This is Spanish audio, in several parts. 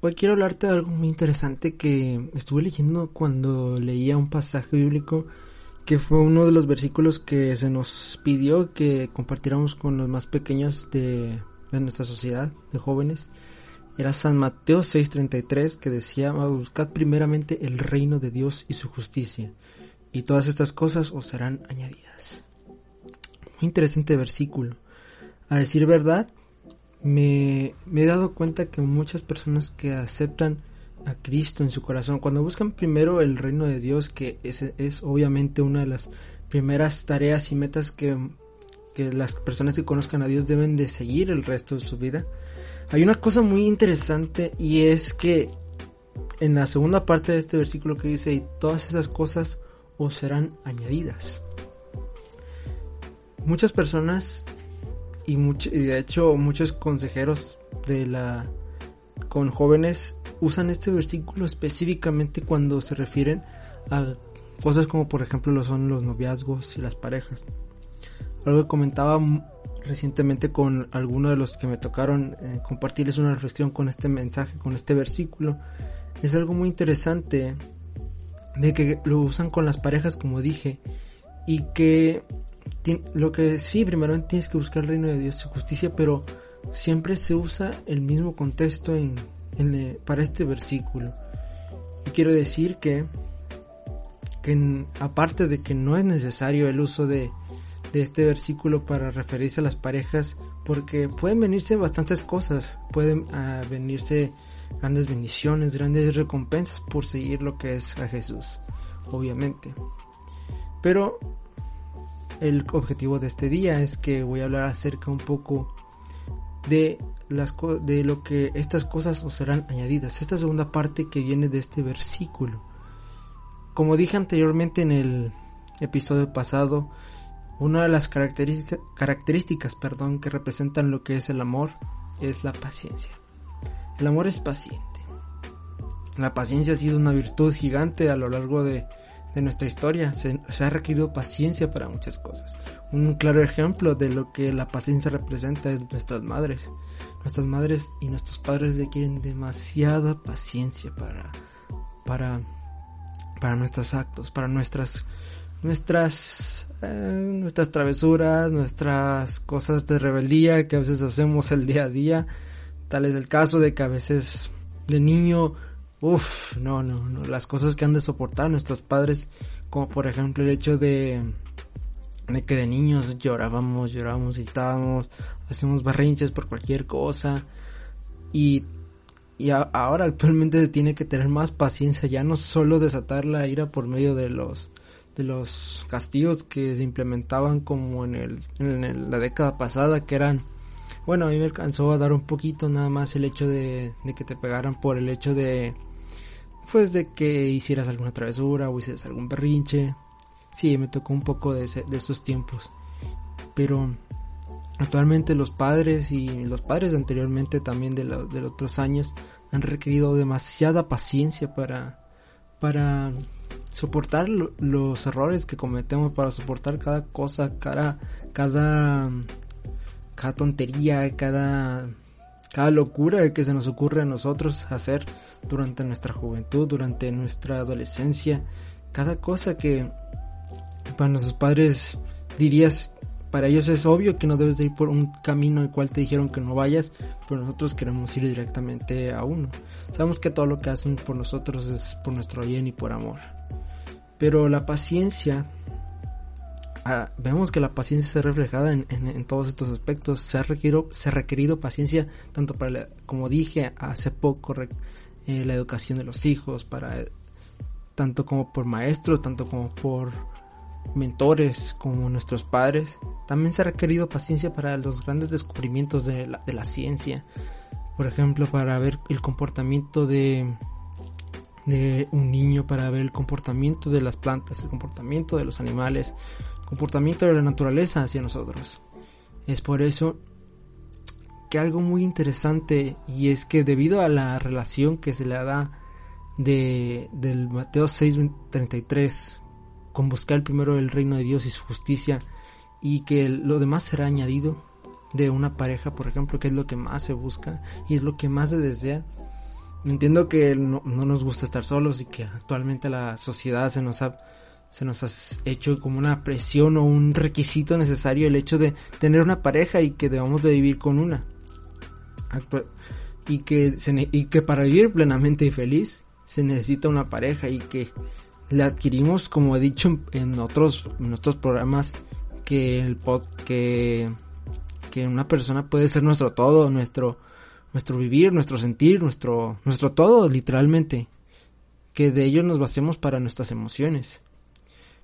Hoy quiero hablarte de algo muy interesante que estuve leyendo cuando leía un pasaje bíblico que fue uno de los versículos que se nos pidió que compartiéramos con los más pequeños de, nuestra sociedad, de jóvenes. Era San Mateo 6:33 que decía, buscad primeramente el reino de Dios y su justicia, y todas estas cosas os serán añadidas. Muy interesante versículo. A decir verdad, me, he dado cuenta que muchas personas que aceptan a Cristo en su corazón, cuando buscan primero el reino de Dios, que es, es obviamente una de las primeras tareas y metas que, que las personas que conozcan a Dios deben de seguir el resto de su vida, hay una cosa muy interesante y es que en la segunda parte de este versículo que dice, y todas esas cosas os serán añadidas. Muchas personas y, de hecho muchos consejeros de la con jóvenes usan este versículo específicamente cuando se refieren a cosas como por ejemplo lo son los noviazgos y las parejas. Algo que comentaba recientemente con algunos de los que me tocaron eh, compartirles una reflexión con este mensaje, con este versículo. Es algo muy interesante de que lo usan con las parejas como dije y que lo que sí, primero tienes que buscar el reino de Dios su justicia, pero siempre se usa el mismo contexto en, para este versículo. Y quiero decir que, que aparte de que no es necesario el uso de, de este versículo para referirse a las parejas, porque pueden venirse bastantes cosas, pueden ah, venirse grandes bendiciones, grandes recompensas por seguir lo que es a Jesús, obviamente. Pero el objetivo de este día es que voy a hablar acerca un poco de las de lo que estas cosas os serán añadidas. Esta segunda parte que viene de este versículo. Como dije anteriormente en el episodio pasado, una de las características, perdón, que representan lo que es el amor es la paciencia. El amor es paciente. La paciencia ha sido una virtud gigante a lo largo de de nuestra historia. Se, ha requerido paciencia para muchas cosas. Un claro ejemplo de lo que la paciencia representa es nuestras madres. Nuestras madres y nuestros padres requieren demasiada paciencia para, para, para nuestros actos, para nuestras, nuestras, eh, nuestras travesuras, nuestras cosas de rebeldía que a veces hacemos el día a día. Tal es el caso de que a veces de niño Uf, no, no, no. Las cosas que han de soportar nuestros padres, como por ejemplo el hecho de, de que de niños llorábamos, llorábamos, gritábamos, hacemos barrinches por cualquier cosa. Y, y ahora actualmente se tiene que tener más paciencia, ya no solo desatar la ira por medio de los de los castigos que se implementaban como en, el, en la década pasada, que eran bueno, a mí me alcanzó a dar un poquito nada más el hecho de, de, que te pegaran por el hecho de pues de que hicieras alguna travesura o hicieras algún berrinche. Sí, me tocó un poco de, esos tiempos. Pero actualmente los padres y los padres anteriormente también de, los otros años han requerido demasiada paciencia para, para soportar los errores que cometemos, para soportar cada cosa, cada, cada tontería, cada cada locura que se nos ocurre a nosotros hacer durante nuestra juventud, durante nuestra adolescencia, cada cosa que para nuestros padres dirías, para ellos es obvio que no debes de ir por un camino el cual te dijeron que no vayas, pero nosotros queremos ir directamente a uno. Sabemos que todo lo que hacen por nosotros es por nuestro bien y por amor. Pero la paciencia Vemos que la paciencia se reflejada en, todos estos aspectos. Se ha requerido, se ha requerido paciencia tanto para, como dije hace poco, eh, la educación de los hijos, para tanto como por maestros, tanto como por mentores, como nuestros padres. También se ha requerido paciencia para los grandes descubrimientos de la, de la ciencia. Por ejemplo, para ver el comportamiento de, de un niño, para ver el comportamiento de las plantas, el comportamiento de los animales, comportamiento de la naturaleza hacia nosotros. Es por eso que algo muy interesante y es que debido a la relación que se le da de, del Mateo 6:33 con buscar primero el reino de Dios y su justicia y que lo demás será añadido de una pareja, por ejemplo, que es lo que más se busca y es lo que más se desea, entiendo que no, nos gusta estar solos y que actualmente la sociedad se nos ha se nos ha hecho como una presión o un requisito necesario el hecho de tener una pareja y que debamos de vivir con una y que y que para vivir plenamente y feliz se necesita una pareja y que le adquirimos como he dicho en otros en otros programas que el pod que que una persona puede ser nuestro todo nuestro nuestro vivir, nuestro sentir, nuestro, nuestro todo, literalmente. Que de ello nos basemos para nuestras emociones.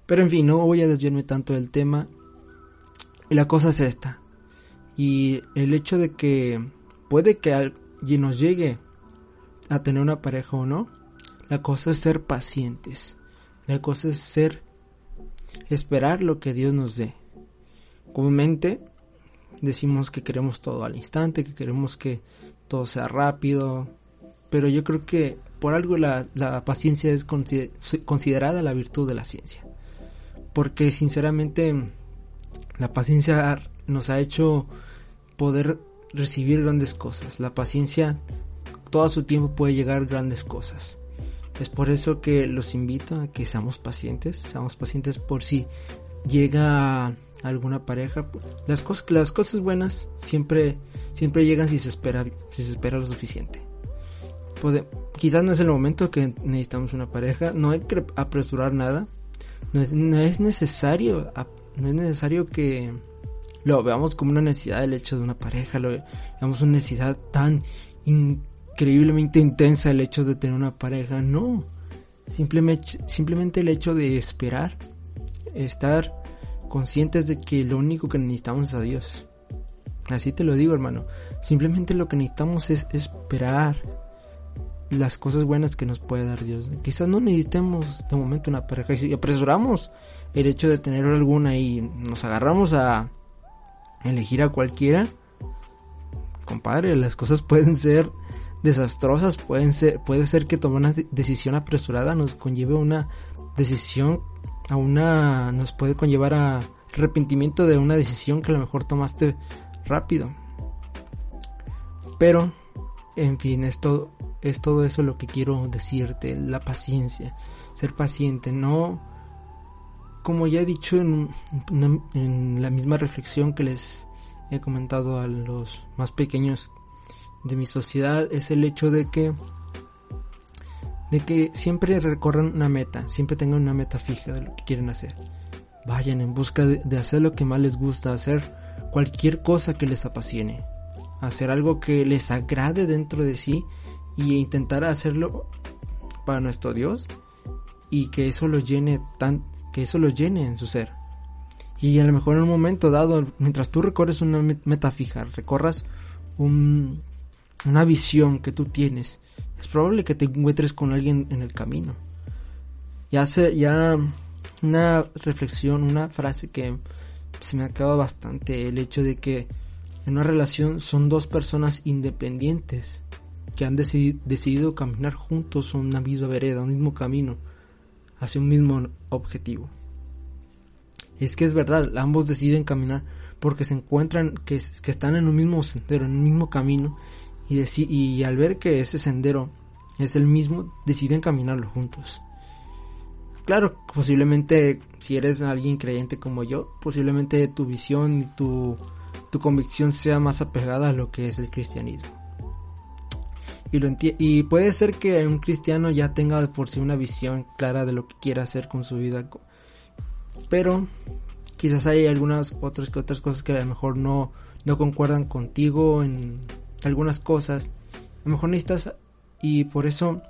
Pero en fin, no voy a desviarme tanto del tema. La cosa es esta. Y el hecho de que puede que alguien nos llegue a tener una pareja o no, la cosa es ser pacientes. La cosa es ser esperar lo que Dios nos dé. Comúnmente decimos que queremos todo al instante, que queremos que todo sea rápido, pero yo creo que por algo la, paciencia es considerada la virtud de la ciencia, porque sinceramente la paciencia nos ha hecho poder recibir grandes cosas, la paciencia todo su tiempo puede llegar grandes cosas. Es por eso que los invito a que seamos pacientes, seamos pacientes por si llega alguna pareja. Las cosas, las cosas buenas siempre, siempre llegan si se espera, si se espera lo suficiente. quizás no es el momento que necesitamos una pareja, no hay que apresurar nada, no es, no es necesario, no es necesario que lo veamos como una necesidad el hecho de una pareja, lo veamos una necesidad tan increíblemente intensa el hecho de tener una pareja, no. Simplemente, simplemente el hecho de esperar, estar conscientes de que lo único que necesitamos es a Dios. Así te lo digo, hermano. Simplemente lo que necesitamos es esperar las cosas buenas que nos puede dar Dios. Quizás no necesitemos de momento una pareja. Y si apresuramos el hecho de tener alguna y nos agarramos a elegir a cualquiera, compadre, las cosas pueden ser desastrosas. Pueden ser, puede ser que tomar una decisión apresurada nos conlleve una decisión a una nos puede conllevar a arrepentimiento de una decisión que a lo mejor tomaste rápido. Pero, en fin, es todo, es todo eso lo que quiero decirte, la paciencia, ser paciente, no, como ya he dicho en, la misma reflexión que les he comentado a los más pequeños de mi sociedad, es el hecho de que de que siempre recorran una meta, siempre tengan una meta fija de lo que quieren hacer. Vayan en busca de, hacer lo que más les gusta, hacer cualquier cosa que les apasione, hacer algo que les agrade dentro de sí y intentar hacerlo para nuestro Dios y que eso lo llene tan que eso lo llene en su ser. Y a lo mejor en un momento dado, mientras tú recorres una meta fija, recorras un, una visión que tú tienes es probable que te encuentres con alguien en el camino. Ya se, ya una reflexión, una frase que se me acaba bastante, el hecho de que en una relación son dos personas independientes que han decidido caminar juntos una misma vereda, un mismo camino, hacia un mismo objetivo. Es que es verdad, ambos deciden caminar porque se encuentran que, están en un mismo sendero, en un mismo camino y, y al ver que ese sendero es el mismo, deciden caminarlo juntos. Claro, posiblemente si eres alguien creyente como yo, posiblemente tu visión y tu, tu convicción sea más apegada a lo que es el cristianismo. Y, puede ser que un cristiano ya tenga de por sí una visión clara de lo que quiere hacer con su vida. Pero quizás hay algunas otras otras cosas que a lo mejor no, no concuerdan contigo en algunas cosas. A lo mejor necesitas y por eso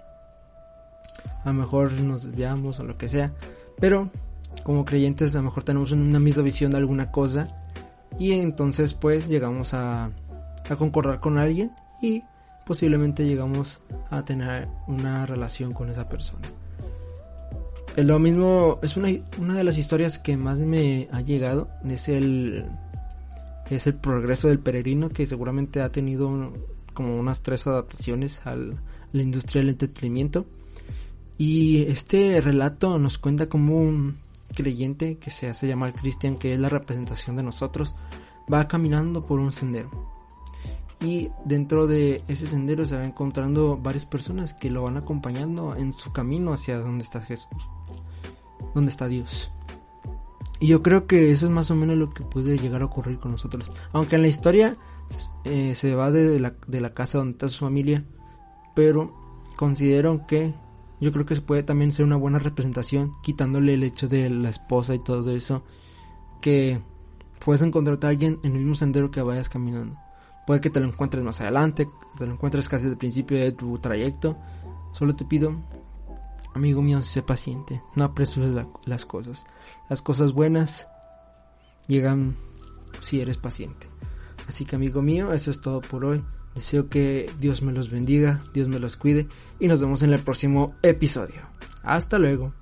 a lo mejor nos desviamos o lo que sea. Pero como creyentes a lo mejor tenemos una misma visión de alguna cosa y entonces pues llegamos a, a concordar con alguien y posiblemente llegamos a tener una relación con esa persona. Lo mismo es una, una de las historias que más me ha llegado es el es el progreso del peregrino que seguramente ha tenido como unas tres adaptaciones a la industria del entretenimiento. Y este relato nos cuenta como un creyente que se hace llamar Cristian, que es la representación de nosotros, va caminando por un sendero. Y dentro de ese sendero se va encontrando varias personas que lo van acompañando en su camino hacia donde está Jesús, donde está Dios. Y yo creo que eso es más o menos lo que puede llegar a ocurrir con nosotros. Aunque en la historia eh, se va de la, de la casa donde está su familia, pero considero que yo creo que se puede también ser una buena representación, quitándole el hecho de la esposa y todo eso, que puedes encontrarte a alguien en el mismo sendero que vayas caminando. Puede que te lo encuentres más adelante, te lo encuentres casi al principio de tu trayecto. Solo te pido, amigo mío, sé paciente, no apresures las cosas. Las cosas buenas llegan si eres paciente. Así que amigo mío, eso es todo por hoy. Deseo que Dios me los bendiga, Dios me los cuide y nos vemos en el próximo episodio. Hasta luego.